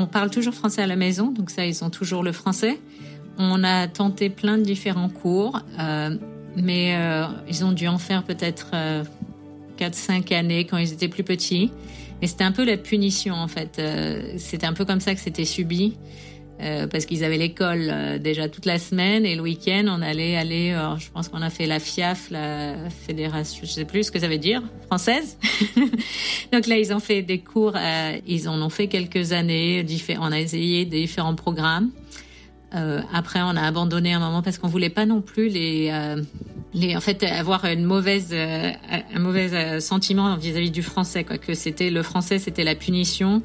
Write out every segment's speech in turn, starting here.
On parle toujours français à la maison, donc ça, ils ont toujours le français. On a tenté plein de différents cours, euh, mais euh, ils ont dû en faire peut-être euh, 4-5 années quand ils étaient plus petits. Et c'était un peu la punition, en fait. Euh, c'était un peu comme ça que c'était subi. Euh, parce qu'ils avaient l'école euh, déjà toute la semaine et le week-end on allait aller alors, je pense qu'on a fait la FIAF la fédération je sais plus ce que ça veut dire française. Donc là ils ont fait des cours euh, ils en ont fait quelques années on a essayé différents programmes. Euh, après on a abandonné un moment parce qu'on voulait pas non plus les euh, les en fait avoir une mauvaise euh, un mauvais sentiment vis-à-vis -vis du français quoi que c'était le français c'était la punition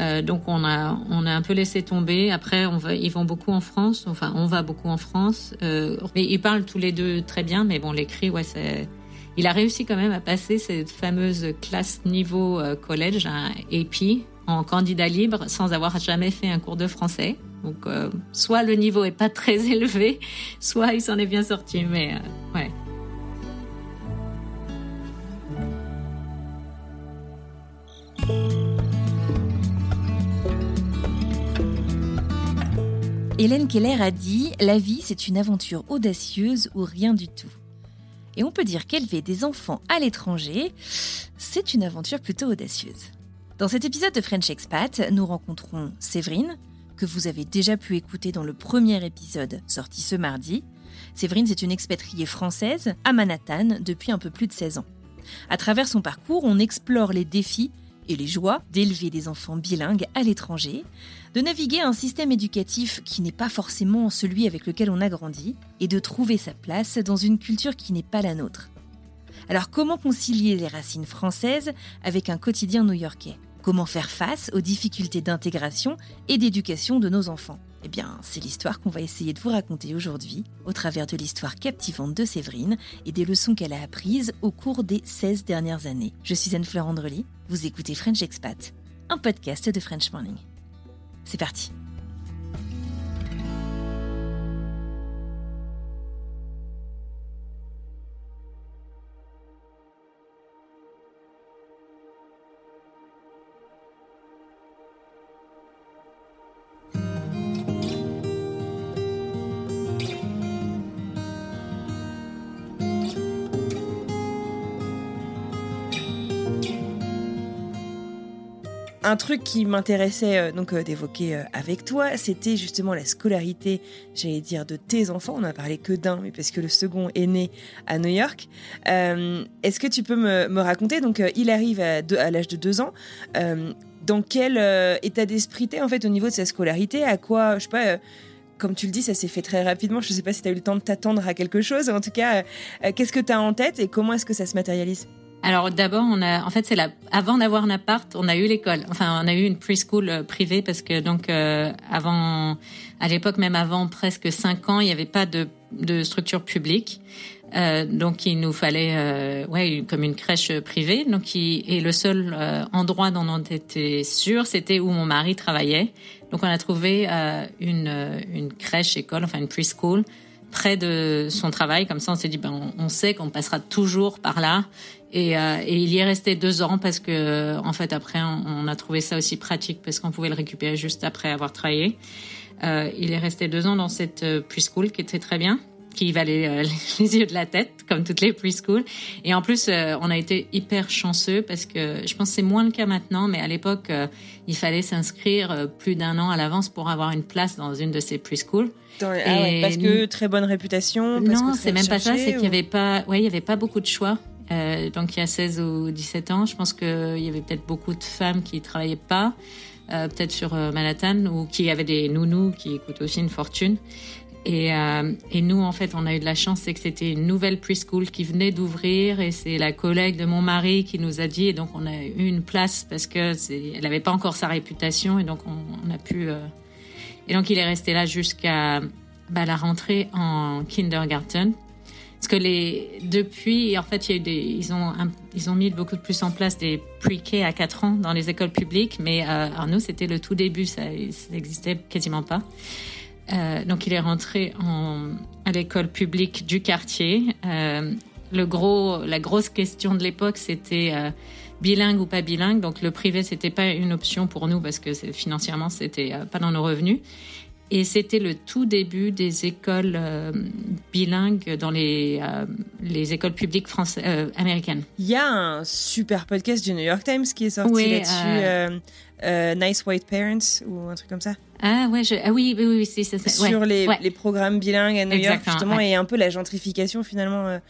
euh, donc on a on a un peu laissé tomber. Après ils vont beaucoup en France. Enfin on va beaucoup en France. Euh, mais ils parlent tous les deux très bien. Mais bon l'écrit ouais c'est il a réussi quand même à passer cette fameuse classe niveau euh, collège un AP en candidat libre sans avoir jamais fait un cours de français. Donc soit le niveau est pas très élevé, soit il s'en est bien sorti. Mais ouais. Hélène Keller a dit La vie, c'est une aventure audacieuse ou rien du tout. Et on peut dire qu'élever des enfants à l'étranger, c'est une aventure plutôt audacieuse. Dans cet épisode de French Expat, nous rencontrons Séverine, que vous avez déjà pu écouter dans le premier épisode sorti ce mardi. Séverine, c'est une expatriée française à Manhattan depuis un peu plus de 16 ans. À travers son parcours, on explore les défis et les joies d'élever des enfants bilingues à l'étranger, de naviguer un système éducatif qui n'est pas forcément celui avec lequel on a grandi, et de trouver sa place dans une culture qui n'est pas la nôtre. Alors comment concilier les racines françaises avec un quotidien new-yorkais? Comment faire face aux difficultés d'intégration et d'éducation de nos enfants? Eh bien, c'est l'histoire qu'on va essayer de vous raconter aujourd'hui, au travers de l'histoire captivante de Séverine et des leçons qu'elle a apprises au cours des 16 dernières années. Je suis Anne-Fleur Andrely, vous écoutez French Expat, un podcast de French Morning. C'est parti un truc qui m'intéressait euh, donc euh, d'évoquer euh, avec toi, c'était justement la scolarité, j'allais dire, de tes enfants. On n'a parlé que d'un, mais parce que le second est né à New York. Est-ce que tu peux me, raconter Donc, il arrive à, l'âge de deux ans. Dans quel état d'esprit t'es en fait au niveau de sa scolarité? À quoi, je sais pas. comme tu le dis, ça s'est fait très rapidement. Je ne sais pas si tu as eu le temps de t'attendre à quelque chose. En tout cas, qu'est-ce que tu as en tête et comment est-ce que ça se matérialise? Alors d'abord, on a, en fait, c'est la, avant d'avoir un appart, on a eu l'école. Enfin, on a eu une preschool euh, privée parce que donc euh, avant, à l'époque même avant presque cinq ans, il n'y avait pas de, de structure publique. Euh, donc il nous fallait euh, ouais comme une crèche privée. Donc il, et le seul euh, endroit dont on était sûr, c'était où mon mari travaillait. Donc on a trouvé euh, une, euh, une crèche école, enfin une preschool près de son travail. Comme ça, on s'est dit, ben, on sait qu'on passera toujours par là. Et, euh, et il y est resté deux ans parce que, en fait, après, on, on a trouvé ça aussi pratique parce qu'on pouvait le récupérer juste après avoir travaillé. Euh, il est resté deux ans dans cette euh, preschool qui était très bien, qui valait les yeux de la tête, comme toutes les preschool. Et en plus, on a été hyper chanceux parce que je pense que c'est moins le cas maintenant, mais à l'époque, il fallait s'inscrire plus d'un an à l'avance pour avoir une place dans une de ces preschools. Ah parce que très bonne réputation. non, c'est même pas ça. C'est qu'il y avait pas, ouais, il y avait pas beaucoup de choix. Euh, donc il y a 16 ou 17 ans, je pense qu'il y avait peut-être beaucoup de femmes qui travaillaient pas, euh, peut-être sur euh, Manhattan, ou qui avaient des nounous qui coûtent aussi une fortune. Et, nous, en fait, on a eu de la chance, c'est que c'était une nouvelle preschool qui venait d'ouvrir, et c'est la collègue de mon mari qui nous a dit, et donc on a eu une place parce que elle n'avait pas encore sa réputation, et donc on, a pu. Et donc il est resté là jusqu'à bah, la rentrée en kindergarten. Parce que les, depuis, en fait, il y a eu des, ils ont, ils ont mis beaucoup plus en place des pre-K à 4 ans dans les écoles publiques, mais euh, nous, c'était le tout début, ça, n'existait quasiment pas. Euh, donc, il est rentré en, à l'école publique du quartier. Euh, le gros, la grosse question de l'époque, c'était euh, bilingue ou pas bilingue. Donc, le privé, c'était pas une option pour nous parce que financièrement, c'était pas dans nos revenus. Et c'était le tout début des écoles euh, bilingues dans les, euh, les écoles publiques françaises, euh, américaines. Il y a un super podcast du New York Times qui est sorti là-dessus, Nice White Parents ou un truc comme ça. Ah, ouais, je, ah oui, oui, oui, c'est ça. Sur les, les, programmes bilingues à New York, justement, et un peu la gentrification finalement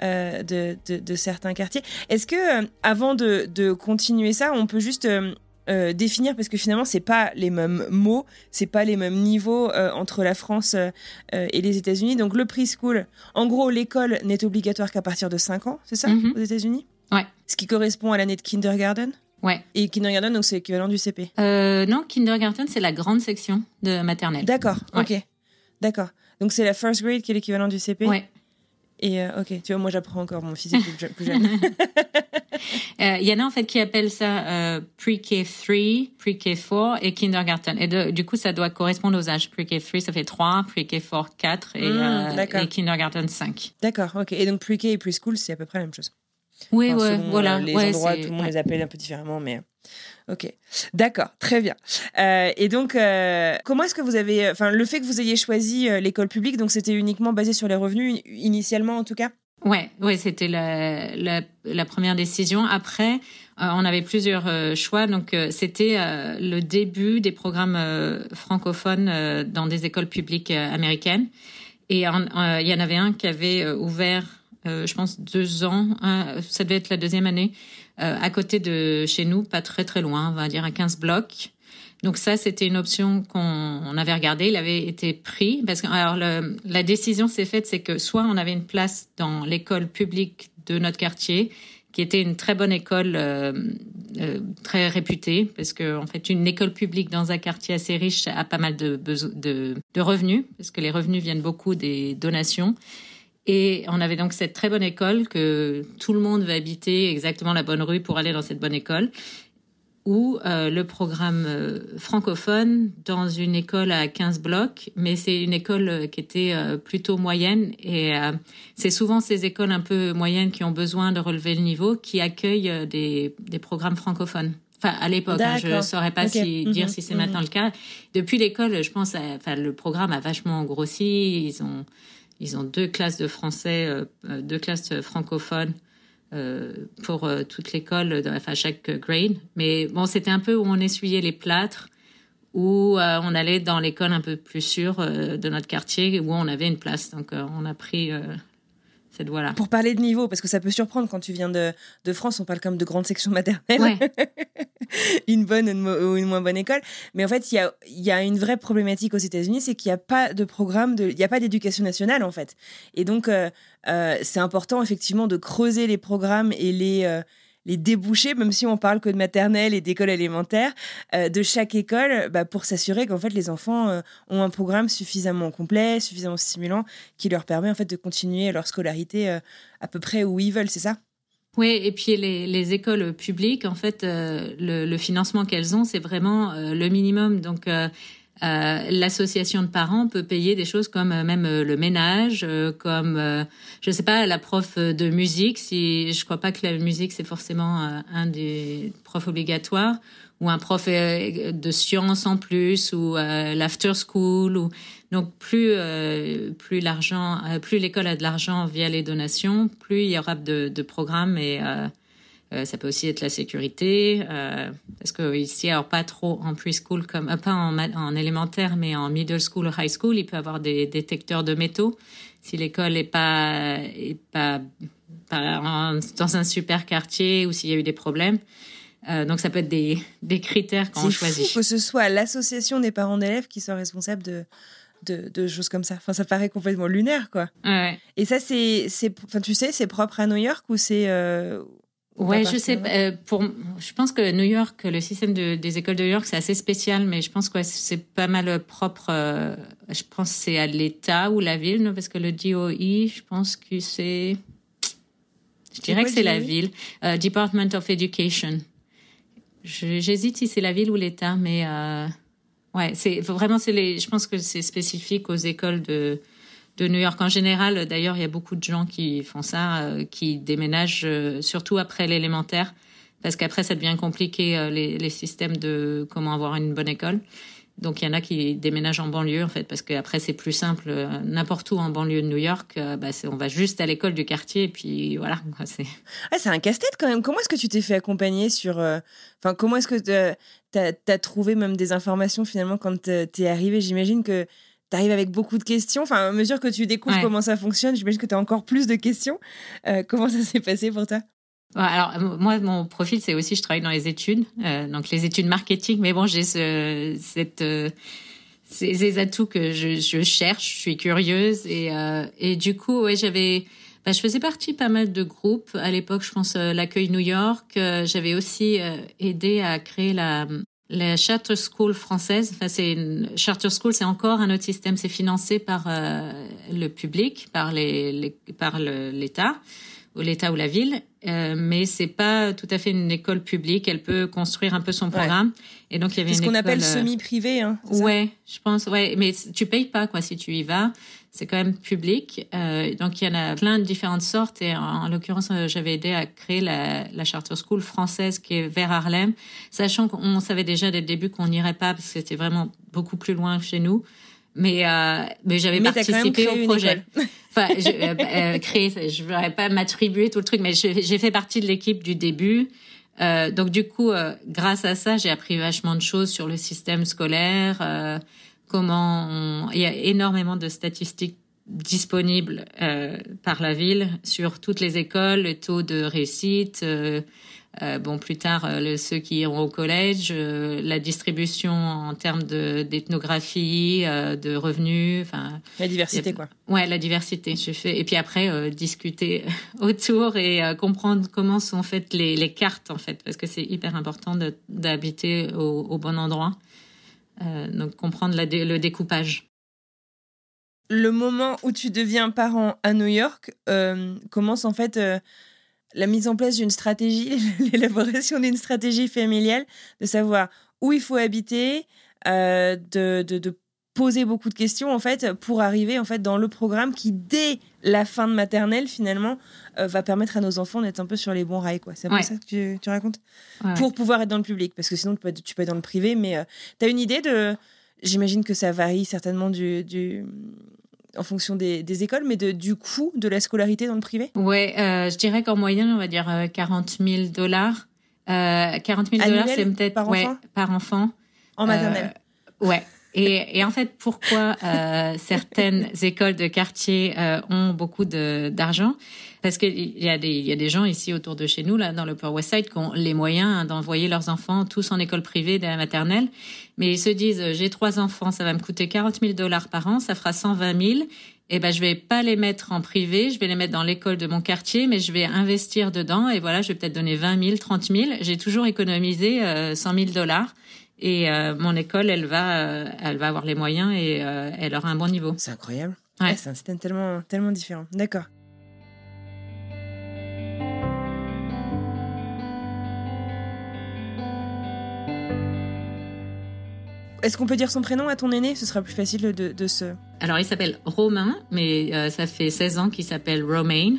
de, de, de, certains quartiers. Est-ce que, avant de, de, continuer ça, on peut juste euh, définir parce que finalement c'est pas les mêmes mots, c'est pas les mêmes niveaux euh, entre la France euh, et les États-Unis. Donc le preschool, en gros, l'école n'est obligatoire qu'à partir de 5 ans, c'est ça mhm. aux États-Unis? Ouais. Ce qui correspond à l'année de kindergarten? Ouais. Et kindergarten, donc c'est l'équivalent du CP Non, kindergarten, c'est la grande section de maternelle. D'accord, ok. D'accord. Donc c'est la first grade qui est l'équivalent du CP Ouais. Et ok, tu vois, moi j'apprends encore mon physique plus jeune. Euh, il y en a en fait qui appellent ça euh, pre-K3, pre-K4 et kindergarten. Et du coup, ça doit correspondre aux âges. Pre-K3, ça fait 3, pre-K4, 4 et, mmh, euh, et kindergarten, 5. D'accord, ok. Et donc pre-K et pre-school, c'est à peu près la même chose. Oui, enfin, ouais, voilà. Les ouais, endroits, tout le monde les appelle un peu différemment, mais... Ok, d'accord, très bien. Euh, et donc, euh, comment est-ce que vous avez, enfin, le fait que vous ayez choisi euh, l'école publique, donc c'était uniquement basé sur les revenus initialement en tout cas? Ouais, ouais, c'était la, la, la, première décision. Après, euh, on avait plusieurs euh, choix. Donc, euh, c'était le début des programmes francophones dans des écoles publiques américaines. Et il y en avait un qui avait ouvert, je pense, deux ans. Ça devait être la deuxième année, à côté de chez nous, pas très très loin, on va dire à 15 blocs. Donc ça, c'était une option qu'on avait regardée. Il avait été pris parce que alors le, la décision s'est faite, c'est que soit on avait une place dans l'école publique de notre quartier, qui était une très bonne école, euh, euh, très réputée, parce que en fait, une école publique dans un quartier assez riche a pas mal de, de, de revenus, parce que les revenus viennent beaucoup des donations. Et on avait donc cette très bonne école que tout le monde va habiter exactement la bonne rue pour aller dans cette bonne école ou euh, le programme euh, francophone dans une école à 15 blocs, mais c'est une école euh, qui était plutôt moyenne et c'est souvent ces écoles un peu moyennes qui ont besoin de relever le niveau qui accueillent des, des programmes francophones. Enfin, à l'époque, hein, je ne saurais pas si, dire mhm. si c'est maintenant mhm. le cas. Depuis l'école, je pense, enfin, le programme a vachement grossi. Ils ont, ils ont deux classes de français, deux classes francophones pour euh, toute l'école, enfin chaque grade. Mais bon, c'était un peu où on essuyait les plâtres, où euh, on allait dans l'école un peu plus sûre de notre quartier, où on avait une place. Donc on a pris pour parler de niveau, parce que ça peut surprendre quand tu viens de, de France, on parle comme de grandes sections maternelles, une bonne ou une, moins bonne école. Mais en fait, il y a, y a une vraie problématique aux États-Unis, c'est qu'il n'y a pas de programme, il n'y a pas d'éducation nationale en fait. Et donc, euh, euh, c'est important effectivement de creuser les programmes et les, euh, les débouchés, même si on parle que de maternelle et d'école élémentaire, euh, de chaque école bah, pour s'assurer qu'en fait les enfants euh, ont un programme suffisamment complet, suffisamment stimulant, qui leur permet en fait de continuer leur scolarité euh, à peu près où ils veulent, c'est ça? Oui, et puis les, les, écoles publiques, en fait, le, le, financement qu'elles ont, c'est vraiment le minimum. Donc, euh, l'association de parents peut payer des choses comme euh, même euh, le ménage, comme je sais pas la prof de musique. Si je crois pas que la musique c'est forcément un des profs obligatoires ou un prof de sciences en plus ou l'after school ou donc plus plus plus l'école a de l'argent via les donations plus il y aura de, de programmes et ça peut aussi être la sécurité parce que ici alors pas trop en preschool comme pas en, en élémentaire mais en middle school ou high school il peut avoir des détecteurs de métaux si l'école est pas est pas, pas dans un super quartier ou s'il y a eu des problèmes euh, donc ça peut être des, des critères quand on choisit. Fou que ce soit l'association des parents d'élèves qui soit responsable de, de, de, choses comme ça. Enfin, ça paraît complètement lunaire, quoi. Ouais. Et ça, c'est, enfin, tu sais, c'est propre à New York ou c'est euh, Ouais, je sais. Euh, pour, je pense que New York, le système de, des écoles de New York, c'est assez spécial, mais je pense que c'est pas mal propre. Euh, je pense que c'est à l'État ou la ville, parce que le DOE, je pense que c'est. Je dirais que c'est la ville. Euh, Department of Education. J'hésite si c'est la ville ou l'État, mais euh, ouais, c'est vraiment c'est les. Je pense que c'est spécifique aux écoles de de New York en général. D'ailleurs, il y a beaucoup de gens qui font ça, euh, qui déménagent euh, surtout après l'élémentaire, parce qu'après ça devient compliqué euh, les, les systèmes de comment avoir une bonne école. Donc il y en a qui déménagent en banlieue en fait parce qu'après c'est plus simple n'importe où en banlieue de New York bah, on va juste à l'école du quartier et puis voilà c'est ah, un casse-tête quand même comment est-ce que tu t'es fait accompagner sur enfin comment est-ce que tu as, trouvé même des informations finalement quand tu es arrivé j'imagine que tu arrives avec beaucoup de questions. Enfin à mesure que tu découvres comment ça fonctionne j'imagine que tu as encore plus de questions. Comment ça s'est passé pour toi? Alors moi mon profil c'est aussi je travaille dans les études euh, donc les études marketing mais bon j'ai ce, cette euh, ces, atouts que je, je, cherche je suis curieuse et euh, et du coup ouais j'avais bah, je faisais partie pas mal de groupes. À l'époque je pense euh, l'accueil New York euh, j'avais aussi aidé à créer la la charter school française enfin c'est une charter school c'est encore un autre système c'est financé par le public par les, les par l'État ou l'État ou la ville, euh, mais c'est pas tout à fait une école publique. Elle peut construire un peu son programme. Et donc il y avait ce qu'on appelle euh, semi-privé. Hein, ouais, je pense. Ouais, mais tu payes pas quoi si tu y vas. C'est quand même public. Euh, donc il y en a plein de différentes sortes. Et en, l'occurrence, euh, j'avais aidé à créer la, la charter school française qui est vers Harlem, sachant qu'on savait déjà dès le début qu'on n'irait pas parce que c'était vraiment beaucoup plus loin que chez nous mais euh, mais j'avais participé au projet. enfin, je, euh, euh, créer, je voudrais pas m'attribuer tout le truc, mais j'ai fait partie de l'équipe du début. Euh, donc du coup, euh, grâce à ça, j'ai appris vachement de choses sur le système scolaire, euh, comment on... il y a énormément de statistiques disponibles par la ville sur toutes les écoles, le taux de réussite. Euh, bon, plus tard, euh, ceux qui iront au collège, euh, la distribution en termes d'ethnographie, de revenus, enfin la diversité quoi. Ouais, la diversité. Je fais et puis après discuter autour et comprendre comment sont faites les, les, cartes en fait, parce que c'est hyper important d'habiter au, au, bon endroit. Donc comprendre le découpage. Le moment où tu deviens parent à New York commence en fait la mise en place d'une stratégie, l'élaboration d'une stratégie familiale, de savoir où il faut habiter, euh, de, de, poser beaucoup de questions en fait pour arriver en fait dans le programme qui dès la fin de maternelle finalement euh, va permettre à nos enfants d'être un peu sur les bons rails quoi. C'est un peu ça que tu, racontes? Pour pouvoir être dans le public parce que sinon tu peux, tu peux être dans le privé mais euh, tu as une idée de j'imagine que ça varie certainement du, du en fonction des, écoles, mais de, du coût de la scolarité dans le privé? Ouais, euh, je dirais qu'en moyenne, on va dire 40 euh, 000 dollars. Euh, 40 000 dollars, c'est peut-être par, ouais, par enfant. En maternelle. Euh, ouais. Et, et, en fait, pourquoi certaines écoles de quartier ont beaucoup d'argent? Parce qu'il y, a des, y a des gens ici autour de chez nous, là, dans le Upper West Side, qui ont les moyens d'envoyer leurs enfants tous en école privée dès la maternelle. Mais ils se disent, j'ai trois enfants, ça va me coûter 40 000 dollars par an, ça fera 120 000. Et ben, je vais pas les mettre en privé, je vais les mettre dans l'école de mon quartier, mais je vais investir dedans. Et voilà, je vais peut-être donner 20 000, 30 000. J'ai toujours économisé euh, 100 000 dollars. Et euh, mon école, elle va, euh, elle va avoir les moyens et euh, elle aura un bon niveau. C'est incroyable. Ouais. c'est un système tellement, tellement différent. D'accord. Est-ce qu'on peut dire son prénom à ton aîné? Ce sera plus facile de, de se... Alors, il s'appelle Romain, mais euh, ça fait 16 ans qu'il s'appelle Romain.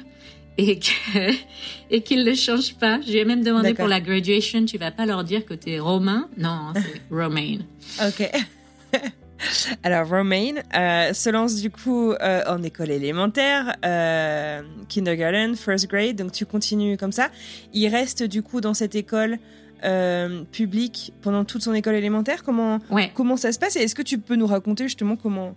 Et que, et qu'ils ne changent pas. Je lui ai même demandé pour la graduation, tu vas pas leur dire que tu es romain? Non, c'est romain. Ok. Alors, Romain euh, se lance du coup euh, en école élémentaire, euh, kindergarten, first grade, donc tu continues comme ça. Il reste du coup dans cette école publique pendant toute son école élémentaire? Comment, comment ça se passe? Et est-ce que tu peux nous raconter justement comment,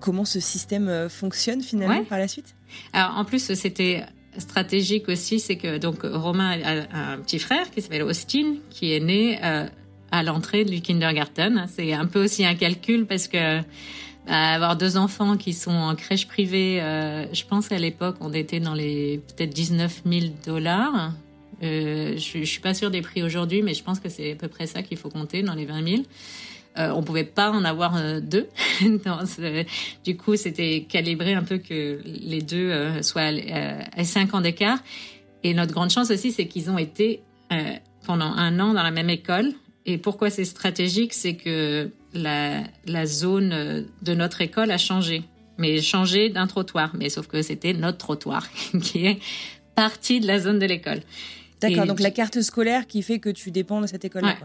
comment ce système fonctionne finalement par la suite? Alors, en plus, c'était stratégique aussi, c'est que donc Romain a un petit frère qui s'appelle Austin, qui est né à l'entrée du kindergarten. C'est un peu aussi un calcul parce que bah, avoir deux enfants qui sont en crèche privée, euh, je pense qu'à l'époque on était dans les peut-être 19 000 dollars. Euh, je, je suis pas sûre des prix aujourd'hui, mais je pense que c'est à peu près ça qu'il faut compter dans les 20 000. Euh, on pouvait pas en avoir euh, deux. du coup, c'était calibré un peu que les deux euh, soient à 5 ans d'écart. Et notre grande chance aussi, c'est qu'ils ont été pendant un an dans la même école et pourquoi c'est stratégique, c'est que la, la, zone de notre école a changé, mais changé d'un trottoir, mais sauf que c'était notre trottoir qui est partie de la zone de l'école. D'accord, donc la carte scolaire qui fait que tu dépends de cette école-là.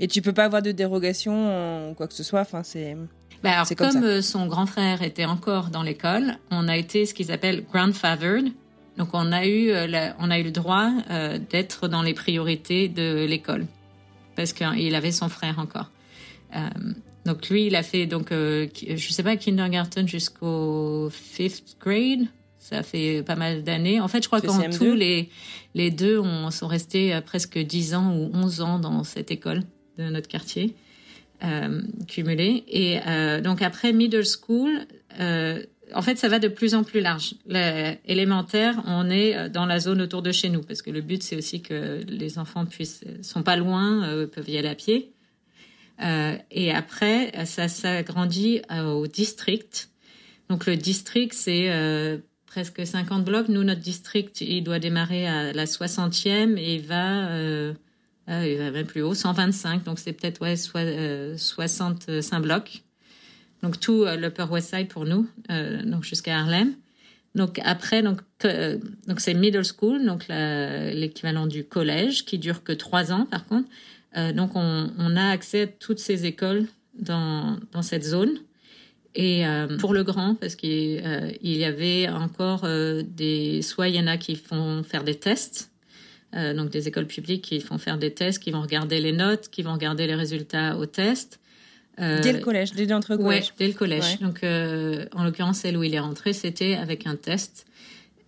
Et tu peux pas avoir de dérogation ou quoi que ce soit. Enfin, c'est. Bah alors, comme, comme euh, son grand frère était encore dans l'école, on a été ce qu'ils appellent grandfathered. Donc on a eu, euh, on a eu le droit euh, d'être dans les priorités de l'école parce qu'il avait son frère encore. Euh, donc lui, il a fait donc euh, je sais pas kindergarten jusqu'au fifth grade. Ça fait pas mal d'années. En fait, je crois qu'en tout les les deux ont, sont restés presque 10 ans ou 11 ans dans cette école de notre quartier euh, cumulé. Et euh, donc après middle school, euh, en fait, ça va de plus en plus large. L'élémentaire, on est euh, dans la zone autour de chez nous, parce que le but, c'est aussi que les enfants puissent, sont pas loin, peuvent y aller à pied. Et après, ça s'agrandit au district. Donc le district, c'est presque 50 blocs. Nous, notre district, il doit démarrer à la 60e et va, va même plus haut, 125. Donc c'est peut-être ouais, soit, 65 blocs donc tout euh, l'Upper West Side pour nous, euh, donc jusqu'à Harlem. Donc après, donc euh, donc c'est middle school, donc l'équivalent du collège, qui dure que trois ans par contre. Euh, donc on, a accès à toutes ces écoles dans dans cette zone. Et euh, pour le grand, parce qu'il y avait encore des soit il y en a qui font faire des tests, donc des écoles publiques qui font faire des tests, qui vont regarder les notes, qui vont regarder les résultats aux tests. Euh, dès le collège, dès l'entrée au collège. Ouais, dès le collège. Donc, euh, en l'occurrence, celle où il est rentré, c'était avec un test.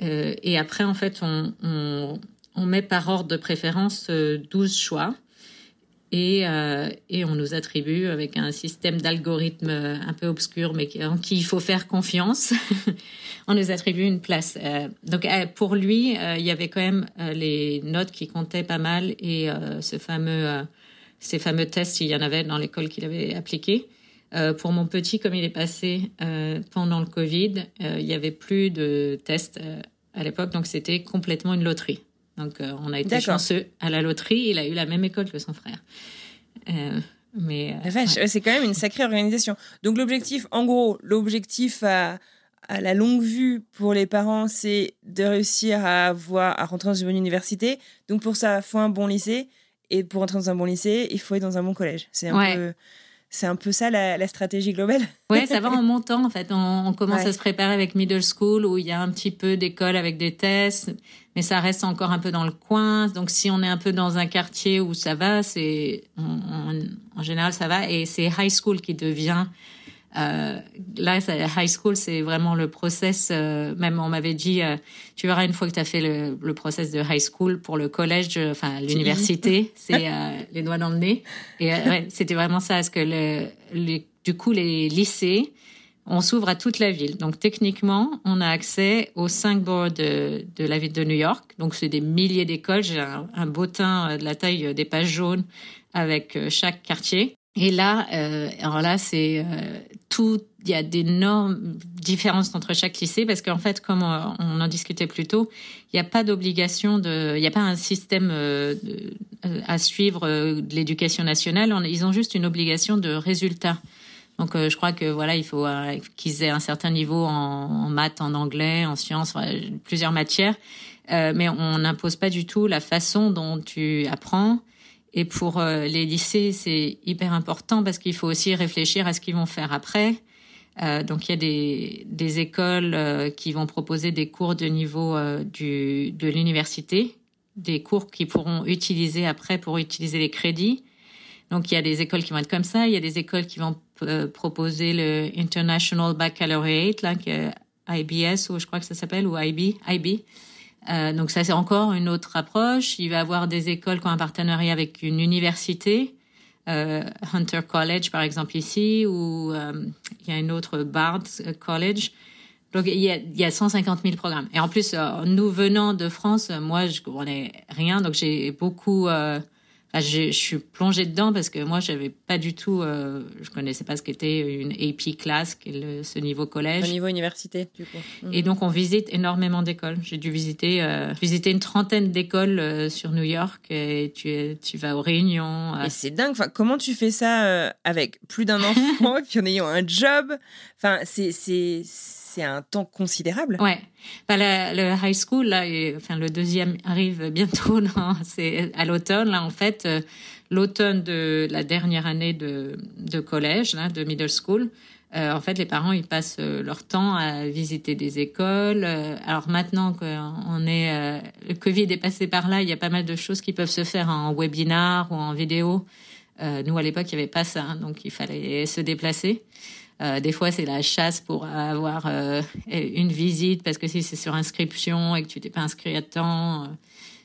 Euh, et après, en fait, on, on, on, met par ordre de préférence 12 choix. Et, et on nous attribue avec un système d'algorithme un peu obscur, mais en qui il faut faire confiance. on nous attribue une place. donc pour lui, il y avait quand même les notes qui comptaient pas mal et ce fameux ces fameux tests, il y en avait dans l'école qu'il avait appliqué. Euh, pour mon petit, comme il est passé euh, pendant le Covid, euh, il y avait plus de tests euh, à l'époque, donc c'était complètement une loterie. Donc euh, on a été chanceux à la loterie. Il a eu la même école que son frère. mais c'est quand même une sacrée organisation. Donc l'objectif, en gros, l'objectif à, à la longue vue pour les parents, c'est de réussir à avoir à rentrer dans une bonne université. Donc pour ça, il faut un bon lycée. Et pour entrer dans un bon lycée, il faut être dans un bon collège. C'est un peu c'est un peu ça la, stratégie globale. Ouais, ça va en montant en fait. On, commence à se préparer avec middle school où il y a un petit peu d'école avec des tests, mais ça reste encore un peu dans le coin. Donc si on est un peu dans un quartier où ça va, c'est en général ça va. Et c'est high school qui devient euh, là, high school, c'est vraiment le process. Euh, même on m'avait dit, euh, tu verras une fois que tu as fait le, le, process de high school pour le collège, enfin l'université, c'est les doigts dans le nez. Et ouais, c'était vraiment ça, parce que le, du coup les lycées, on s'ouvre à toute la ville. Donc techniquement, on a accès aux cinq boards de, de la ville de New York. Donc c'est des milliers d'écoles. J'ai un, un beau teint de la taille des pages jaunes avec chaque quartier. Et là, euh, alors là, c'est euh, tout. Il y a d'énormes différences entre chaque lycée parce qu'en fait, comme on en discutait plus tôt, il n'y a pas d'obligation de, il n'y a pas un système euh, à suivre de l'éducation nationale. ils ont juste une obligation de résultat. Donc je crois que voilà, il faut qu'ils aient un certain niveau en, maths, en anglais, en sciences, plusieurs matières. mais on n'impose pas du tout la façon dont tu apprends. Et pour les lycées, c'est hyper important parce qu'il faut aussi réfléchir à ce qu'ils vont faire après. Euh, donc il y a des, écoles euh, qui vont proposer des cours de niveau euh, de l'université, des cours qu'ils pourront utiliser après pour utiliser les crédits. Donc il y a des écoles qui vont être comme ça, il y a des écoles qui vont proposer le International Baccalaureate, là, IBS, ou je crois que ça s'appelle, ou. IB. Donc ça c'est encore une autre approche. Il va y avoir des écoles qui ont un partenariat avec une université euh, Hunter College, par exemple, ici, ou euh, il y a une autre Bard College. Donc, il y, a, il y a 150 000 programmes. Et en plus, euh, nous venant de France, moi, je connais rien. Donc, j'ai beaucoup je, suis plongée dedans parce que moi, j'avais pas du tout, euh, je connaissais pas ce qu'était une AP class, ce niveau collège. Au niveau université, du coup. Et mhm. donc, on visite énormément d'écoles. J'ai dû visiter, euh, visiter une trentaine d'écoles euh, sur New York et tu, tu vas aux réunions. Et c'est dingue. Enfin, comment tu fais ça avec plus d'un enfant puis en ayant un job? Enfin, c'est c'est un temps considérable. Ouais. Bah, le high school, là, enfin, le deuxième arrive bientôt, c'est à l'automne, là, en fait, euh, l'automne de la dernière année de, collège, de middle school. Euh, en fait, les parents, ils passent euh, leur temps à visiter des écoles. alors maintenant qu'on est, le Covid est passé par là, il y a pas mal de choses qui peuvent se faire en webinar ou en vidéo. nous, à l'époque, il n'y avait pas ça, hein, donc il fallait se déplacer. Euh, des fois, c'est la chasse pour avoir euh, une visite parce que si c'est sur inscription et que tu t'es pas inscrit à temps, euh,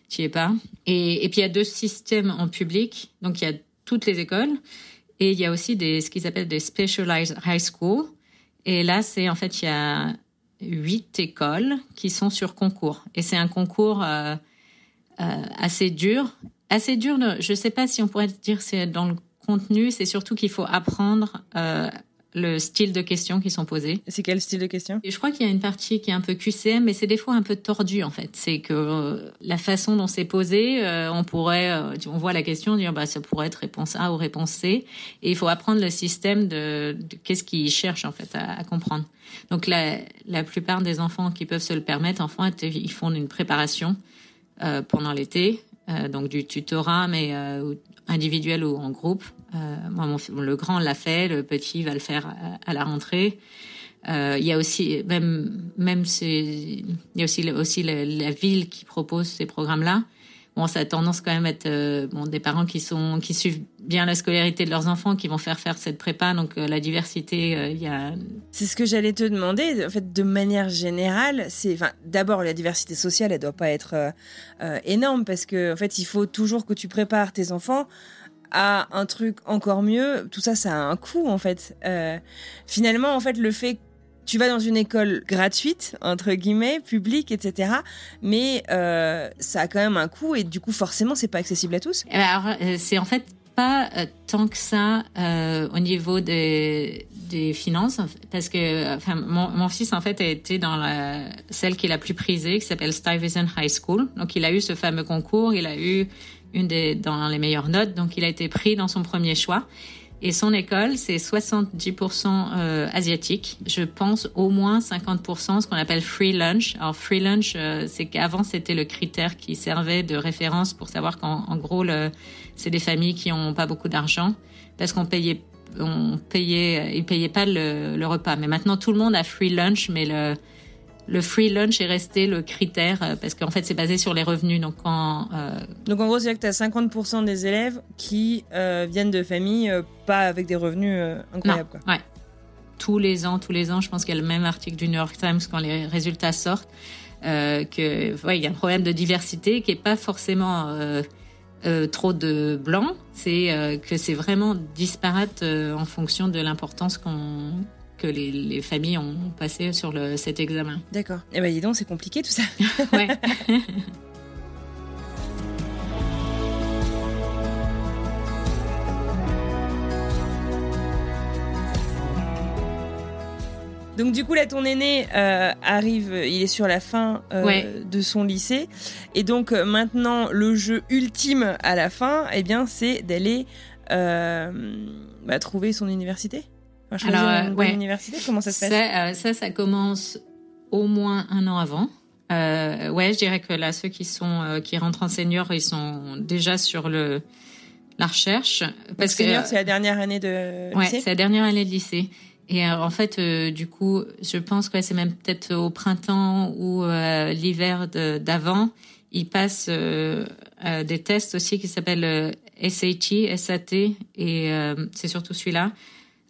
tu n'y es pas. Et, puis il y a deux systèmes en public. Donc il y a toutes les écoles et il y a aussi des ce qu'ils appellent des specialized high school. Et là, c'est en fait il y a huit écoles qui sont sur concours et c'est un concours assez dur. Assez dur, je ne sais pas si on pourrait dire c'est dans le contenu, c'est surtout qu'il faut apprendre le style de questions qui sont posées. C'est quel style de questions Je crois qu'il y a une partie qui est un peu QCM, mais c'est des fois un peu tordu en fait. C'est que euh, la façon dont c'est posé, euh, on pourrait, euh, on voit la question, dire bah ça pourrait être réponse A ou réponse C, et il faut apprendre le système de, qu'est-ce qu'ils cherchent en fait à, comprendre. Donc la, la plupart des enfants qui peuvent se le permettre, en fait, ils font une préparation pendant l'été, donc du tutorat, mais individuel ou en groupe. Euh, moi, mon, le grand l'a fait, le petit va le faire à, la rentrée. Euh, il y a aussi même même il y a aussi aussi la, ville qui propose ces programmes là bon ça a tendance quand même à être euh, bon des parents qui sont qui suivent bien la scolarité de leurs enfants qui vont faire faire cette prépa. Donc la diversité il y a c'est ce que j'allais te demander. En fait de manière générale c'est enfin d'abord la diversité sociale elle doit pas être énorme parce que en fait il faut toujours que tu prépares tes enfants à un truc encore mieux, tout ça, ça a un coût en fait. Euh, finalement, en fait, le fait tu vas dans une école gratuite, entre guillemets, publique, etc. Mais euh, ça a quand même un coût et du coup, forcément, c'est pas accessible à tous. Eh ben, alors, euh, c'est en fait pas tant que ça au niveau des, des finances, parce que enfin, mon, mon, fils en fait a été dans la, celle qui est la plus prisée, qui s'appelle Stuyvesant High School. Donc il a eu ce fameux concours, il a eu une des dans les meilleures notes, donc il a été pris dans son premier choix. Et son école, c'est 70% euh, asiatique. Je pense au moins 50% ce qu'on appelle free lunch. Alors free lunch, euh, c'est qu'avant c'était le critère qui servait de référence pour savoir qu'en gros, c'est des familles qui ont pas beaucoup d'argent parce qu'on payait, on payait, ils payaient pas le, le, repas. Mais maintenant tout le monde a free lunch, mais le le free lunch est resté le critère euh, parce qu'en fait c'est basé sur les revenus. Donc quand euh... donc en gros c'est que tu as 50% des élèves qui euh, viennent de familles euh, pas avec des revenus incroyables. quoi. Ouais. Tous les ans, tous les ans, je pense qu'il y a le même article du New York Times quand les résultats sortent que ouais il y a un problème de diversité qui est pas forcément trop de blancs, c'est que c'est vraiment disparate en fonction de l'importance qu'on que les, familles ont passé sur le, cet examen. D'accord. Eh ben dis donc, c'est compliqué tout ça. ouais. Donc du coup là ton aîné euh, arrive, il est sur la fin euh, de son lycée et donc euh, maintenant le jeu ultime à la fin, eh bien c'est d'aller bah, trouver son université? Alors, une université, comment ça se passe? Ça, ça, commence au moins un an avant. Euh, ouais, je dirais que là, ceux qui sont qui rentrent en senior, ils sont déjà sur le la recherche. Parce que senior, c'est la dernière année de lycée? Ouais, c'est la dernière année de lycée. Et en fait, du coup, je pense que c'est même peut-être au printemps ou l'hiver d'avant, ils passent des tests aussi qui s'appellent SAT, SAT, et c'est surtout celui-là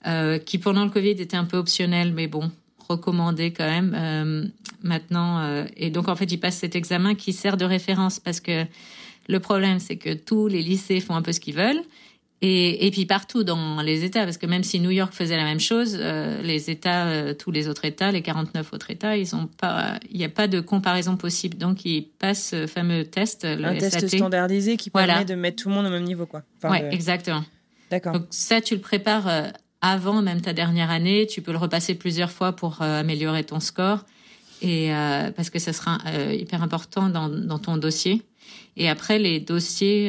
euh, qui pendant le Covid était un peu optionnel, mais bon, recommandé quand même euh, maintenant. Euh, et donc en fait, il passe cet examen qui sert de référence parce que le problème, c'est que tous les lycées font un peu ce qu'ils veulent. Et, et, puis partout dans les États, parce que même si New York faisait la même chose, les États, tous les autres États, les 49 autres États, ils ont pas, il n'y a pas de comparaison possible. Donc ils passent ce fameux test, le un test standardisé qui permet de mettre tout le monde au même niveau, quoi. ouais, exactement. D'accord. Donc ça, tu le prépares avant même ta dernière année. Tu peux le repasser plusieurs fois pour euh, améliorer ton score et euh, parce que ça sera euh, hyper important dans, dans, ton dossier. Et après les dossiers,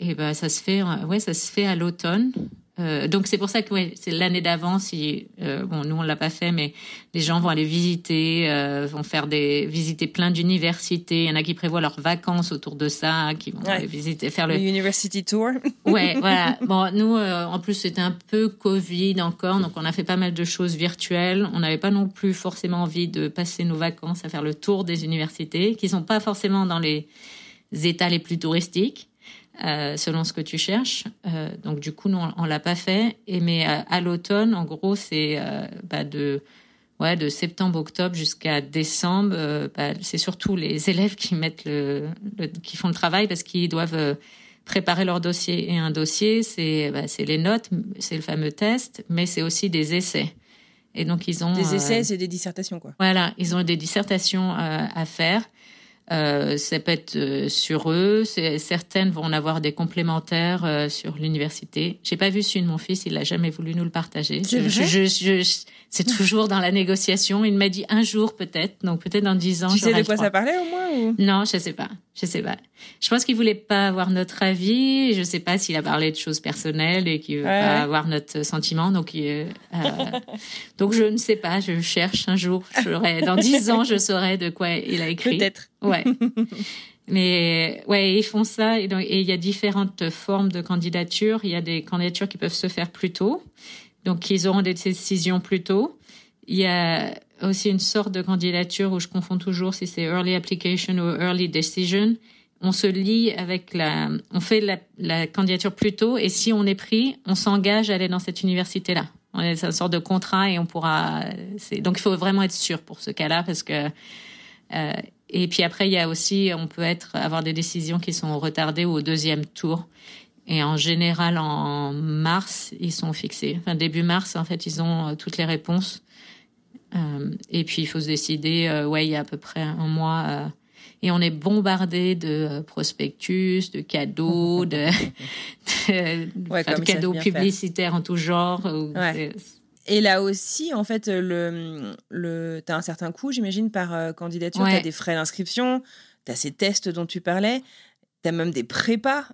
et ben ça se fait, ouais, ça se fait à l'automne. Euh, donc c'est pour ça que ouais, c'est l'année d'avant. Si euh, bon, nous on l'a pas fait, mais les gens vont aller visiter, euh, vont faire des visiter plein d'universités. Il y en a qui prévoient leurs vacances autour de ça, qui vont aller visiter, faire le, university tour. ouais, voilà. Bon, nous en plus c'était un peu Covid encore, donc on a fait pas mal de choses virtuelles. On n'avait pas non plus forcément envie de passer nos vacances à faire le tour des universités, qui sont pas forcément dans les états les plus touristiques. Euh, selon ce que tu cherches. Euh, donc du coup, nous, on, l'a pas fait. Et mais euh, à, l'automne, en gros, c'est bah, de ouais de septembre octobre jusqu'à décembre. Bah, c'est surtout les élèves qui mettent le, qui font le travail parce qu'ils doivent préparer leur dossier. Et un dossier, c'est bah, c'est les notes, c'est le fameux test, mais c'est aussi des essais. Et donc ils ont des essais, c'est des dissertations quoi. Voilà, ils ont des dissertations à faire. Euh, ça peut être euh, sur eux. Certaines vont en avoir des complémentaires euh, sur l'université. J'ai pas vu celui de mon fils. Il a jamais voulu nous le partager. Je, je, je, c'est toujours dans la négociation. Il m'a dit un jour peut-être. Donc peut-être dans dix ans. Tu sais de quoi ça parlait au moins ou... Non, je sais pas. Je sais pas. Je pense qu'il voulait pas avoir notre avis. Je sais pas s'il a parlé de choses personnelles et qu'il veut pas avoir notre sentiment. Donc, euh, donc je ne sais pas. Je cherche un jour. dans dix ans, je saurai de quoi il a écrit. Peut-être. Ouais. Mais ouais, ils font ça. Et il y a différentes formes de candidature. Il y a des candidatures qui peuvent se faire plus tôt. Donc, ils auront des décisions plus tôt. Il y a aussi une sorte de candidature où je confonds toujours si c'est early application ou early decision. On se lie avec la, on fait la, candidature plus tôt et si on est pris, on s'engage à aller dans cette université-là. C'est une sorte de contrat et on pourra. Donc il faut vraiment être sûr pour ce cas-là parce que. Euh, et puis après, il y a aussi, on peut être avoir des décisions qui sont retardées au deuxième tour. Et en général, en mars, ils sont fixés. Enfin, début mars, en fait, ils ont euh, toutes les réponses. Euh, et puis, il faut se décider, euh, ouais, il y a à peu près un mois. Euh, et on est bombardé de prospectus, de cadeaux, de, de, cadeaux publicitaires en tout genre. Et là aussi, en fait, le, le, tu as un certain coût, j'imagine, par candidature. Tu as des frais d'inscription, tu as ces tests dont tu parlais. Tu as même des prépas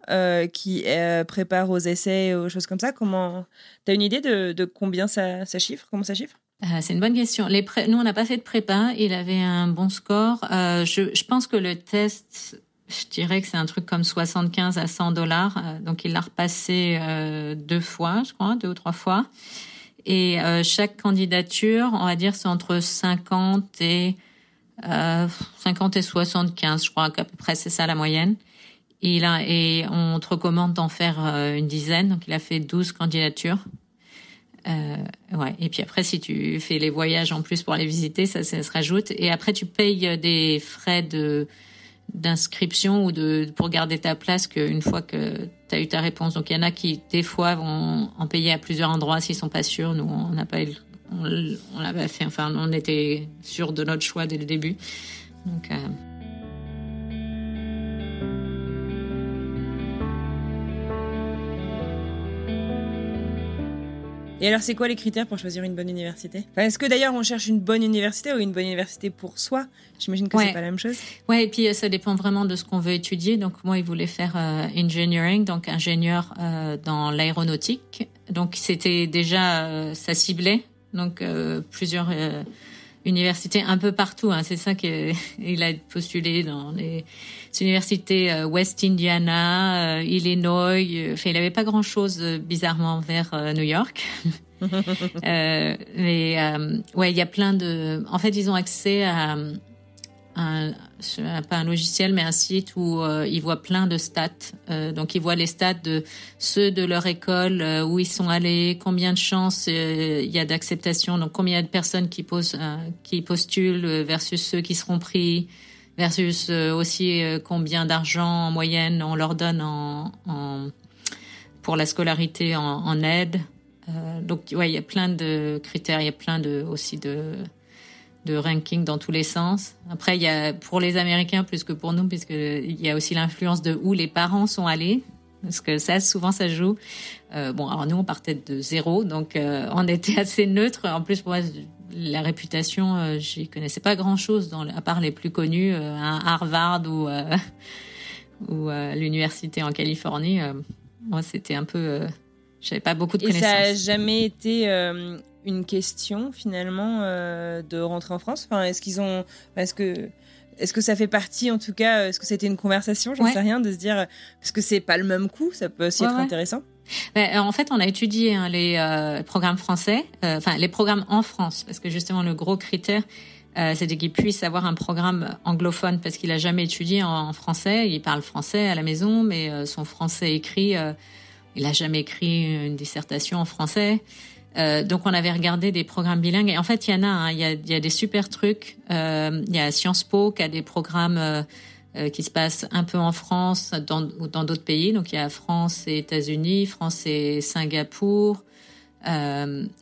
qui préparent aux essais, aux choses comme ça. Comment Tu as une idée de, de combien ça, ça, chiffre? Comment ça chiffre? Euh, c'est une bonne question. Les Nous, on n'a pas fait de prépa. Il avait un bon score. Euh, je, je, pense que le test, je dirais que c'est un truc comme 75 à 100 dollars. Euh, donc, il l'a repassé euh, deux fois, je crois, deux ou trois fois. Et euh, chaque candidature, on va dire, c'est entre 50 et 50 et 75, je crois qu'à peu près c'est ça la moyenne. Et, il et on te recommande d'en faire une dizaine. Donc, il a fait 12 candidatures. Euh, ouais. Et puis après, si tu fais les voyages en plus pour aller visiter, ça, ça se rajoute. Et après, tu payes des frais de d'inscription ou de pour garder ta place qu'une fois que tu as eu ta réponse. Donc il y en a qui des fois vont en payer à plusieurs endroits s'ils sont pas sûrs. Nous on n'a pas on, on fait. Enfin on était sûr de notre choix dès le début. Donc euh, Et alors, c'est quoi les critères pour choisir une bonne université? Est-ce que d'ailleurs on cherche une bonne université ou une bonne université pour soi? J'imagine que c'est pas la même chose. Ouais, et puis euh, ça dépend vraiment de ce qu'on veut étudier. Donc moi, il voulait faire euh, engineering, donc ingénieur euh, dans l'aéronautique. Donc c'était déjà ça ciblait donc plusieurs universités un peu partout. Hein. C'est ça qu'il a postulé dans les universités West Indiana, Illinois. Enfin, il n'avait pas grand-chose bizarrement vers New York. euh, mais euh, ouais, il y a plein de. En fait, ils ont accès à pas un logiciel, mais un site où euh, ils voient plein de stats. Euh, donc, ils voient les stats de ceux de leur école, euh, où ils sont allés, combien de chances il y a d'acceptation, donc combien de personnes qui, postulent versus ceux qui seront pris, versus aussi combien d'argent en moyenne on leur donne pour la scolarité en, en aide. donc, ouais, il y a plein de critères, il y a plein de aussi de de ranking dans tous les sens. Après, il y a pour les Américains plus que pour nous, puisque il y a aussi l'influence de où les parents sont allés, parce que ça, souvent, ça joue. Euh, bon, alors nous, on partait de zéro, donc euh, on était assez neutre. En plus, moi, la réputation, euh, j'y connaissais pas grand-chose, à part les plus connus, euh, un Harvard ou ou l'université en Californie. moi, c'était un peu, j'avais pas beaucoup de connaissances. Et ça a jamais été une question finalement euh, de rentrer en France? Enfin, est-ce qu'ils ont, est-ce que, est-ce que ça fait partie en tout cas, est-ce que c'était une conversation? J'en sais rien de se dire parce que c'est pas le même coup, ça peut aussi être intéressant. Ben, en fait, on a étudié hein, les euh, programmes français, euh, enfin les programmes en France, parce que justement le gros critère, c'était qu'il puisse avoir un programme anglophone, parce qu'il a jamais étudié en, français. Il parle français à la maison, mais son français écrit, il a jamais écrit une dissertation en français. Euh, donc on avait regardé des programmes bilingues et en fait il y en a, hein, il, y a y a des super trucs. Euh, il y a Sciences Po qui a des programmes euh, euh, qui se passent un peu en France dans, ou dans d'autres pays. Donc il y a France et États-Unis, France et Singapour,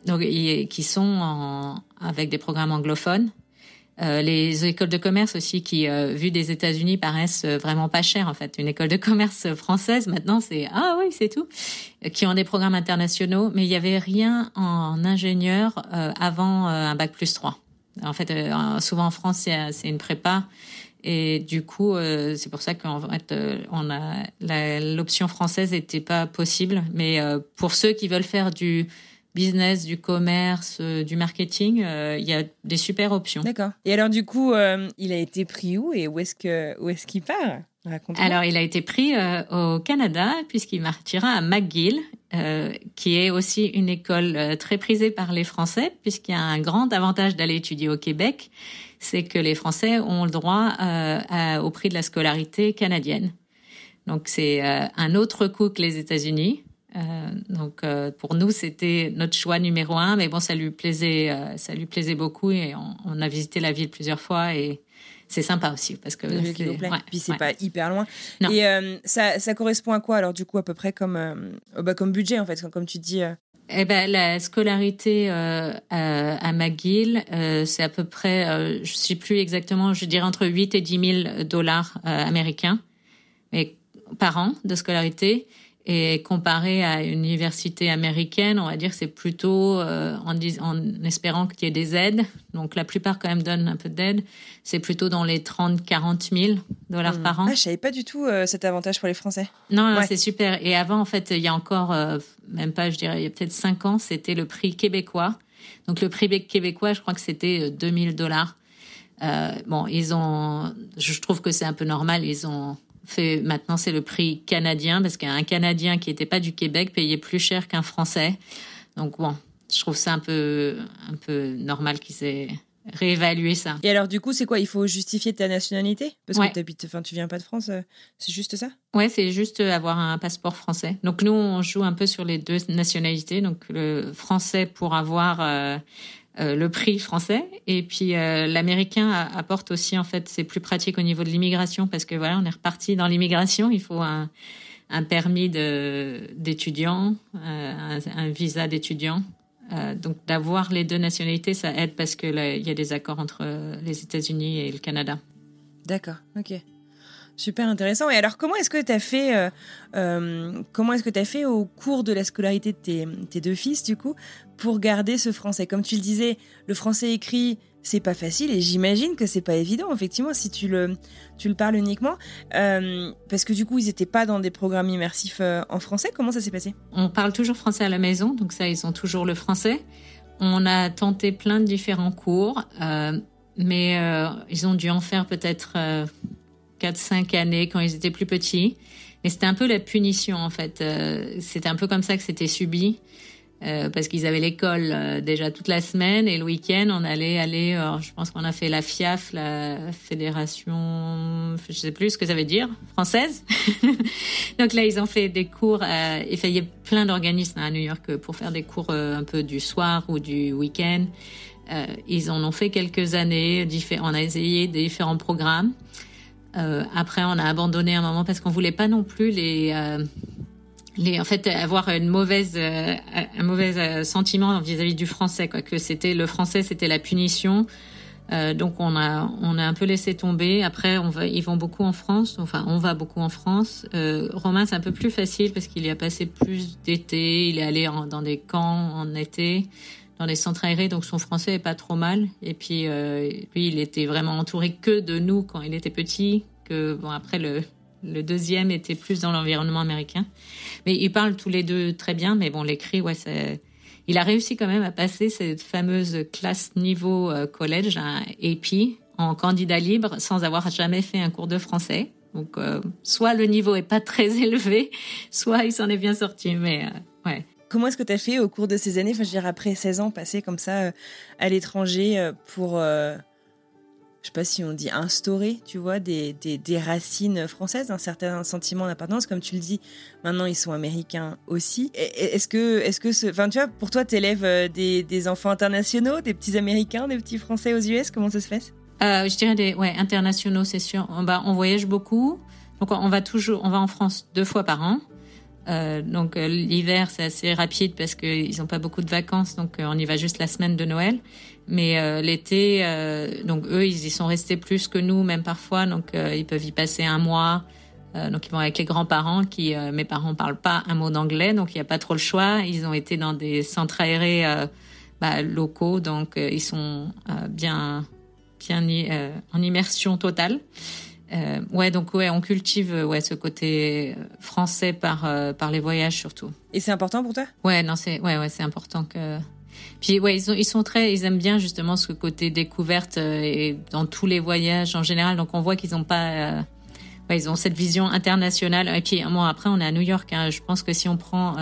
donc qui sont en, avec des programmes anglophones. Euh, les écoles de commerce aussi qui, euh, vu des États-Unis, paraissent euh, vraiment pas chères en fait. Une école de commerce française maintenant, c'est ah oui, c'est tout. Qui ont des programmes internationaux, mais il y avait rien en ingénieur avant un bac plus 3. En fait, souvent en France, c'est une prépa. Et du coup, c'est pour ça qu'en fait, on a l'option française n'était pas possible. Mais pour ceux qui veulent faire du business, du commerce, euh, du marketing, euh, il y a des super options. D'accord. Et alors du coup, euh, il a été pris où et où est-ce que où est-ce qu'il part? Alors il a été pris au Canada puisqu'il partira à McGill, qui est aussi une école très prisée par les Français puisqu'il y a un grand avantage d'aller étudier au Québec, c'est que les Français ont le droit au prix de la scolarité canadienne. Donc c'est un autre coût que les États-Unis. Euh, donc euh, pour nous c'était notre choix numéro un, mais bon ça lui plaisait, euh, ça lui plaisait beaucoup et on, a visité la ville plusieurs fois et c'est sympa aussi parce que ouais, puis c'est pas hyper loin. Et ça, ça, correspond à quoi alors du coup à peu près comme bah, comme budget en fait comme tu dis. Eh ben, la scolarité à, à, McGill, c'est à peu près, je sais plus exactement, je dirais entre 8 et 10 000 dollars américains mais, par an de scolarité. Et comparé à une université américaine, on va dire que c'est plutôt euh, en, en, espérant qu'il y ait des aides. Donc la plupart quand même donnent un peu d'aide. C'est plutôt dans les 30-40 000 dollars hmm. par an. Ah, je savais pas du tout euh, cet avantage pour les Français. Non, c'est super. Et avant, en fait, il y a encore, euh, même pas, je dirais, il y a peut-être 5 ans, c'était le prix québécois. Donc le prix québécois, je crois que c'était 2000 dollars. bon, ils ont, je trouve que c'est un peu normal, ils ont maintenant c'est le prix canadien parce qu'un Canadien qui n'était pas du Québec payait plus cher qu'un Français. Donc bon, je trouve ça un peu un peu normal qu'ils aient réévalué ça. Et alors du coup, c'est quoi? Il faut justifier ta nationalité? Parce que tu enfin tu viens pas de France, euh, c'est juste ça? Ouais, c'est juste avoir un passeport français. Donc nous, on joue un peu sur les deux nationalités. Donc le français pour avoir euh, euh, le prix français. Et puis euh, l'américain apporte aussi, en fait, c'est plus pratique au niveau de l'immigration parce que voilà, on est reparti dans l'immigration. Il faut un, permis d'étudiant, euh, un, visa d'étudiant. donc d'avoir les deux nationalités, ça aide parce que il y a des accords entre les États-Unis et le Canada. D'accord, ok. Super intéressant. Et alors, comment est-ce que tu as fait, comment est-ce que fait au cours de la scolarité de tes, deux fils, du coup, pour garder ce français? Comme tu le disais, le français écrit, c'est pas facile et j'imagine que c'est pas évident effectivement si tu le tu le parles uniquement. Euh, parce que du coup ils n'étaient pas dans des programmes immersifs euh, en français. Comment ça s'est passé? On parle toujours français à la maison donc ça ils ont toujours le français. On a tenté plein de différents cours euh, mais ils ont dû en faire peut-être 4-5 années quand ils étaient plus petits. Mais c'était un peu la punition en fait. C'était un peu comme ça que c'était subi euh, parce qu'ils avaient l'école euh, déjà toute la semaine et le week-end on allait aller euh, je pense qu'on a fait la FIAF la fédération je sais plus ce que ça veut dire française. Donc là ils ont fait des cours euh, il y plein d'organismes à New York pour faire des cours un peu du soir ou du week-end. Ils en ont fait quelques années on a essayé différents programmes après on a abandonné un moment parce qu'on voulait pas non plus les les, en fait, avoir une mauvaise, euh, un mauvais euh, sentiment vis-à-vis du français, quoi. Que c'était le français, c'était la punition. Euh, donc on a, on a un peu laissé tomber. Après, on va, ils vont beaucoup en France. Enfin, on va beaucoup en France. Euh, Romain, c'est un peu plus facile parce qu'il y a passé plus d'été. Il est allé dans des camps en été, dans des centres aérés, donc son français est pas trop mal. Et puis, euh, lui, il était vraiment entouré que de nous quand il était petit. Que bon, après le, le deuxième était plus dans l'environnement américain. Mais ils parlent tous les deux très bien, mais bon, l'écrit, ouais, c'est... Il a réussi quand même à passer cette fameuse classe niveau euh, collège à AP en candidat libre sans avoir jamais fait un cours de français. Donc, euh, soit le niveau est pas très élevé, soit il s'en est bien sorti. Mais euh, ouais. Comment est-ce que tu as fait au cours de ces années, enfin, je veux après 16 ans passés comme ça à l'étranger pour je sais pas si on dit instaurer, tu vois, des, des, racines françaises, un certain sentiment d'appartenance. Comme tu le dis, maintenant ils sont américains aussi. Est-ce que, est-ce que, enfin, tu vois, pour toi, tu élèves euh, des, des, enfants internationaux, des petits américains, des petits français aux US Comment ça se euh, Je dirais des, ouais, internationaux, c'est sûr. On, on voyage beaucoup. Donc on va toujours, on va en France deux fois par an. Euh, donc euh, l'hiver c'est assez rapide parce qu'ils n'ont pas beaucoup de vacances, donc euh, on y va juste la semaine de Noël. Mais euh, l'été, donc eux ils y sont restés plus que nous, même parfois, donc ils peuvent y passer un mois. donc ils vont avec les grands-parents qui, mes parents parlent pas un mot d'anglais, donc il n'y a pas trop le choix. Ils ont été dans des centres aérés bah, locaux, donc ils sont bien bien en immersion totale. Euh, ouais, donc ouais, on cultive euh, ouais ce côté euh, français par euh, par les voyages surtout. Et c'est important pour toi? Ouais, non, c'est ouais ouais, c'est important que. Puis ouais, ils sont ils sont très, ils aiment bien justement ce côté découverte et dans tous les voyages en général. Donc on voit qu'ils ont pas, ouais, ils ont cette vision internationale. Et puis moi après, on est à New York. Hein, je pense que si on prend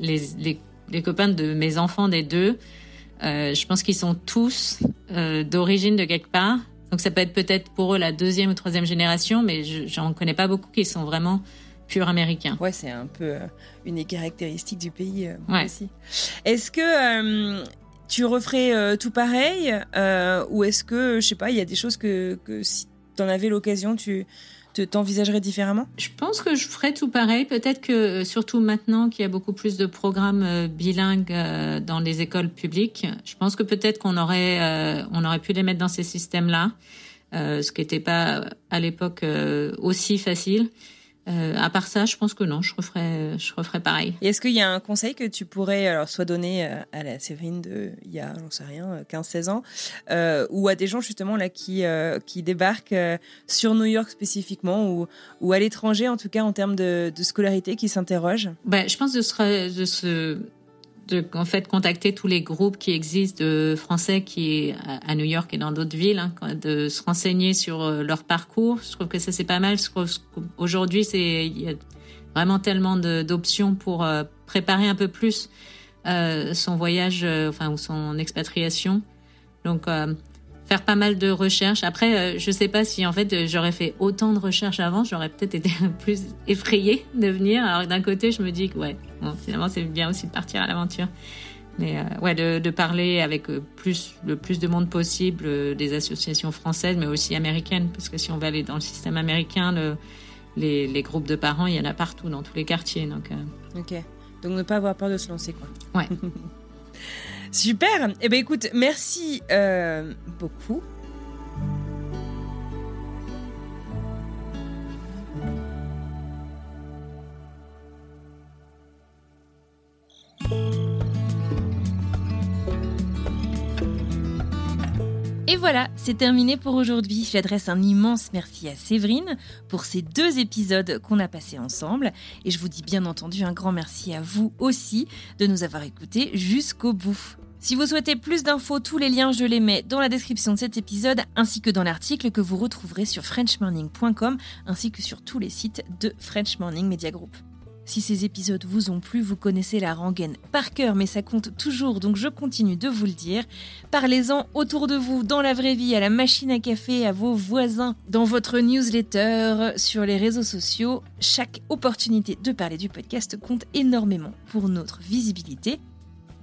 les, les les copains de mes enfants des deux, je pense qu'ils sont tous d'origine de quelque part donc ça peut être peut-être pour eux la deuxième ou troisième génération, mais j'en connais pas beaucoup qui sont vraiment purs américains. Ouais, c'est un peu euh, une des caractéristiques du pays euh, aussi. Est-ce que euh, tu referais tout pareil ou est-ce que, je sais pas, il y a des choses que, que si tu en avais l'occasion, tu t'envisagerais différemment? Je pense que je ferais tout pareil. Peut-être que, euh, surtout maintenant qu'il y a beaucoup plus de programmes euh, bilingues euh, dans les écoles publiques, je pense que peut-être qu'on aurait, on aurait pu les mettre dans ces systèmes-là, ce qui n'était pas à l'époque aussi facile. Euh, à part ça, je pense que non, je referais, je referais pareil. Et est-ce qu'il y a un conseil que tu pourrais alors soit donner euh, à la Séverine de il y a, j'en sais rien, 15-16 ans, euh, ou à des gens justement là qui qui débarquent sur New York spécifiquement ou ou à l'étranger en tout cas en termes de, de scolarité, qui s'interrogent? Ben, je pense de se, de se de en fait contacter tous les groupes qui existent de Français qui à New York et dans d'autres villes, hein, de se renseigner sur euh, leur parcours. Je trouve que ça c'est pas mal. Aujourd'hui, c'est il y a vraiment tellement d'options pour euh, préparer un peu plus euh, son voyage, euh, enfin ou son expatriation. Donc faire pas mal de recherches. Après, euh, je sais pas si en fait j'aurais fait autant de recherches avant, j'aurais peut-être été plus effrayée de venir. Alors d'un côté, je me dis que ouais, bon, finalement c'est bien aussi de partir à l'aventure. Mais euh, ouais, de, de, parler avec euh, plus le plus de monde possible, des associations françaises, mais aussi américaines, parce que si on va aller dans le système américain, le, les, les, groupes de parents, il y en a partout, dans tous les quartiers. Donc, ok. Donc ne pas avoir peur de se lancer, quoi. Ouais. Super. Eh bien, écoute, merci euh, beaucoup. Et voilà, c'est terminé pour aujourd'hui. J'adresse un immense merci à Séverine pour ces deux épisodes qu'on a passés ensemble. Et je vous dis bien entendu un grand merci à vous aussi de nous avoir écoutés jusqu'au bout. Si vous souhaitez plus d'infos, tous les liens, je les mets dans la description de cet épisode ainsi que dans l'article que vous retrouverez sur frenchmorning.com ainsi que sur tous les sites de French Morning Media Group. Si ces épisodes vous ont plu, vous connaissez la rengaine par cœur, mais ça compte toujours, donc je continue de vous le dire. Parlez-en autour de vous, dans la vraie vie, à la machine à café, à vos voisins, dans votre newsletter, sur les réseaux sociaux. Chaque opportunité de parler du podcast compte énormément pour notre visibilité.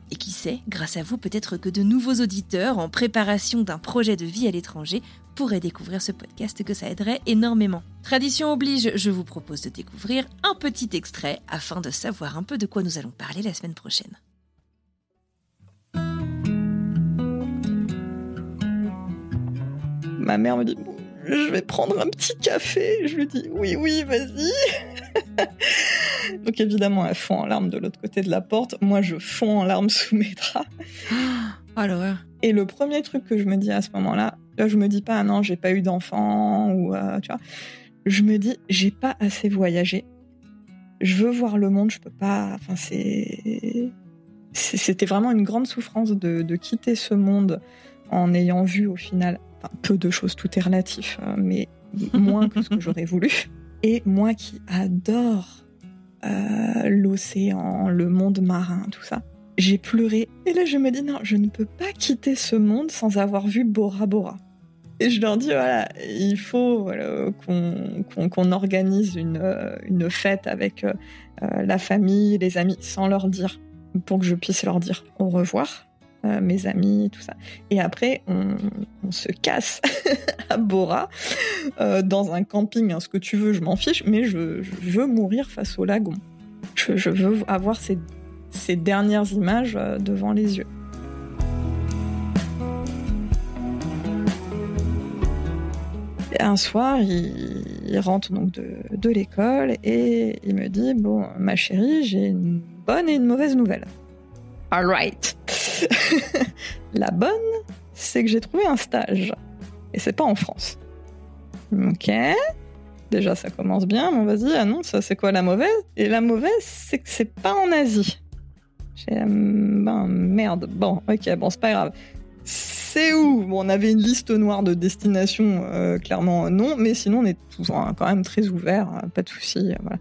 Et qui sait, grâce à vous, peut-être que de nouveaux auditeurs en préparation d'un projet de vie à l'étranger pourraient découvrir ce podcast, que ça aiderait énormément. Tradition oblige, je vous propose de découvrir un petit extrait afin de savoir un peu de quoi nous allons parler la semaine prochaine. Ma mère me dit je vais prendre un petit café. Je lui dis oui, oui, vas-y. Donc évidemment, elle fond en larmes de l'autre côté de la porte. Moi, je fonds en larmes sous mes draps. Oh l'horreur. Et le premier truc que je me dis à ce moment-là, là, je me dis pas, ah non, j'ai pas eu d'enfant ou euh, tu vois. Je me dis, j'ai pas assez voyagé. Je veux voir le monde, je peux pas. Enfin, c'est. C'était vraiment une grande souffrance de, de quitter ce monde en ayant vu au final peu de choses, tout est relatif, hein, mais moins que ce que j'aurais voulu. Et moi qui adore euh, l'océan, le monde marin, tout ça, j'ai pleuré. Et là, je me dis, non, je ne peux pas quitter ce monde sans avoir vu Bora Bora. Et je leur dis, voilà, il faut qu'on organise une, euh, une, fête avec euh, la famille, les amis, sans leur dire, pour que je puisse leur dire au revoir. Euh, mes amis, tout ça. Et après, on, se casse à Bora, euh, dans un camping, hein, ce que tu veux, je m'en fiche, mais je, veux mourir face au lagon. Je, veux avoir ces, dernières images euh, devant les yeux. un soir, il, rentre donc de, de l'école et il me dit Bon, ma chérie, j'ai une bonne et une mauvaise nouvelle. Alright. la bonne, c'est que j'ai trouvé un stage. Et c'est pas en France. Ok. Déjà, ça commence bien. Bon, vas-y, annonce, c'est quoi la mauvaise? Et la mauvaise, c'est que c'est pas en Asie. J'ai. Ben, merde. Bon, ok, bon, c'est pas grave. C'est où? Bon, on avait une liste noire de destinations, euh, clairement non, mais sinon on est toujours hein, quand même très ouvert, hein, pas de soucis. Voilà.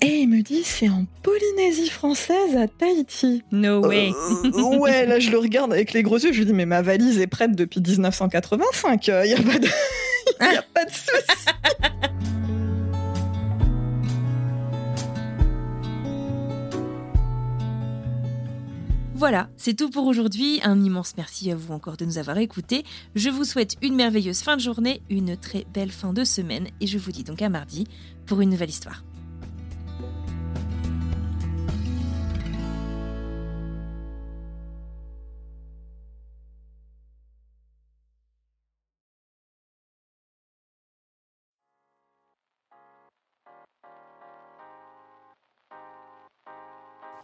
Et il me dit, c'est en Polynésie française à Tahiti. No way. Euh, ouais, là je le regarde avec les gros yeux, je lui dis, mais ma valise est prête depuis 1985, il n'y a pas de, y a pas de souci. Voilà, c'est tout pour aujourd'hui. Un immense merci à vous encore de nous avoir écoutés. Je vous souhaite une merveilleuse fin de journée, une très belle fin de semaine et je vous dis donc à mardi pour une nouvelle histoire.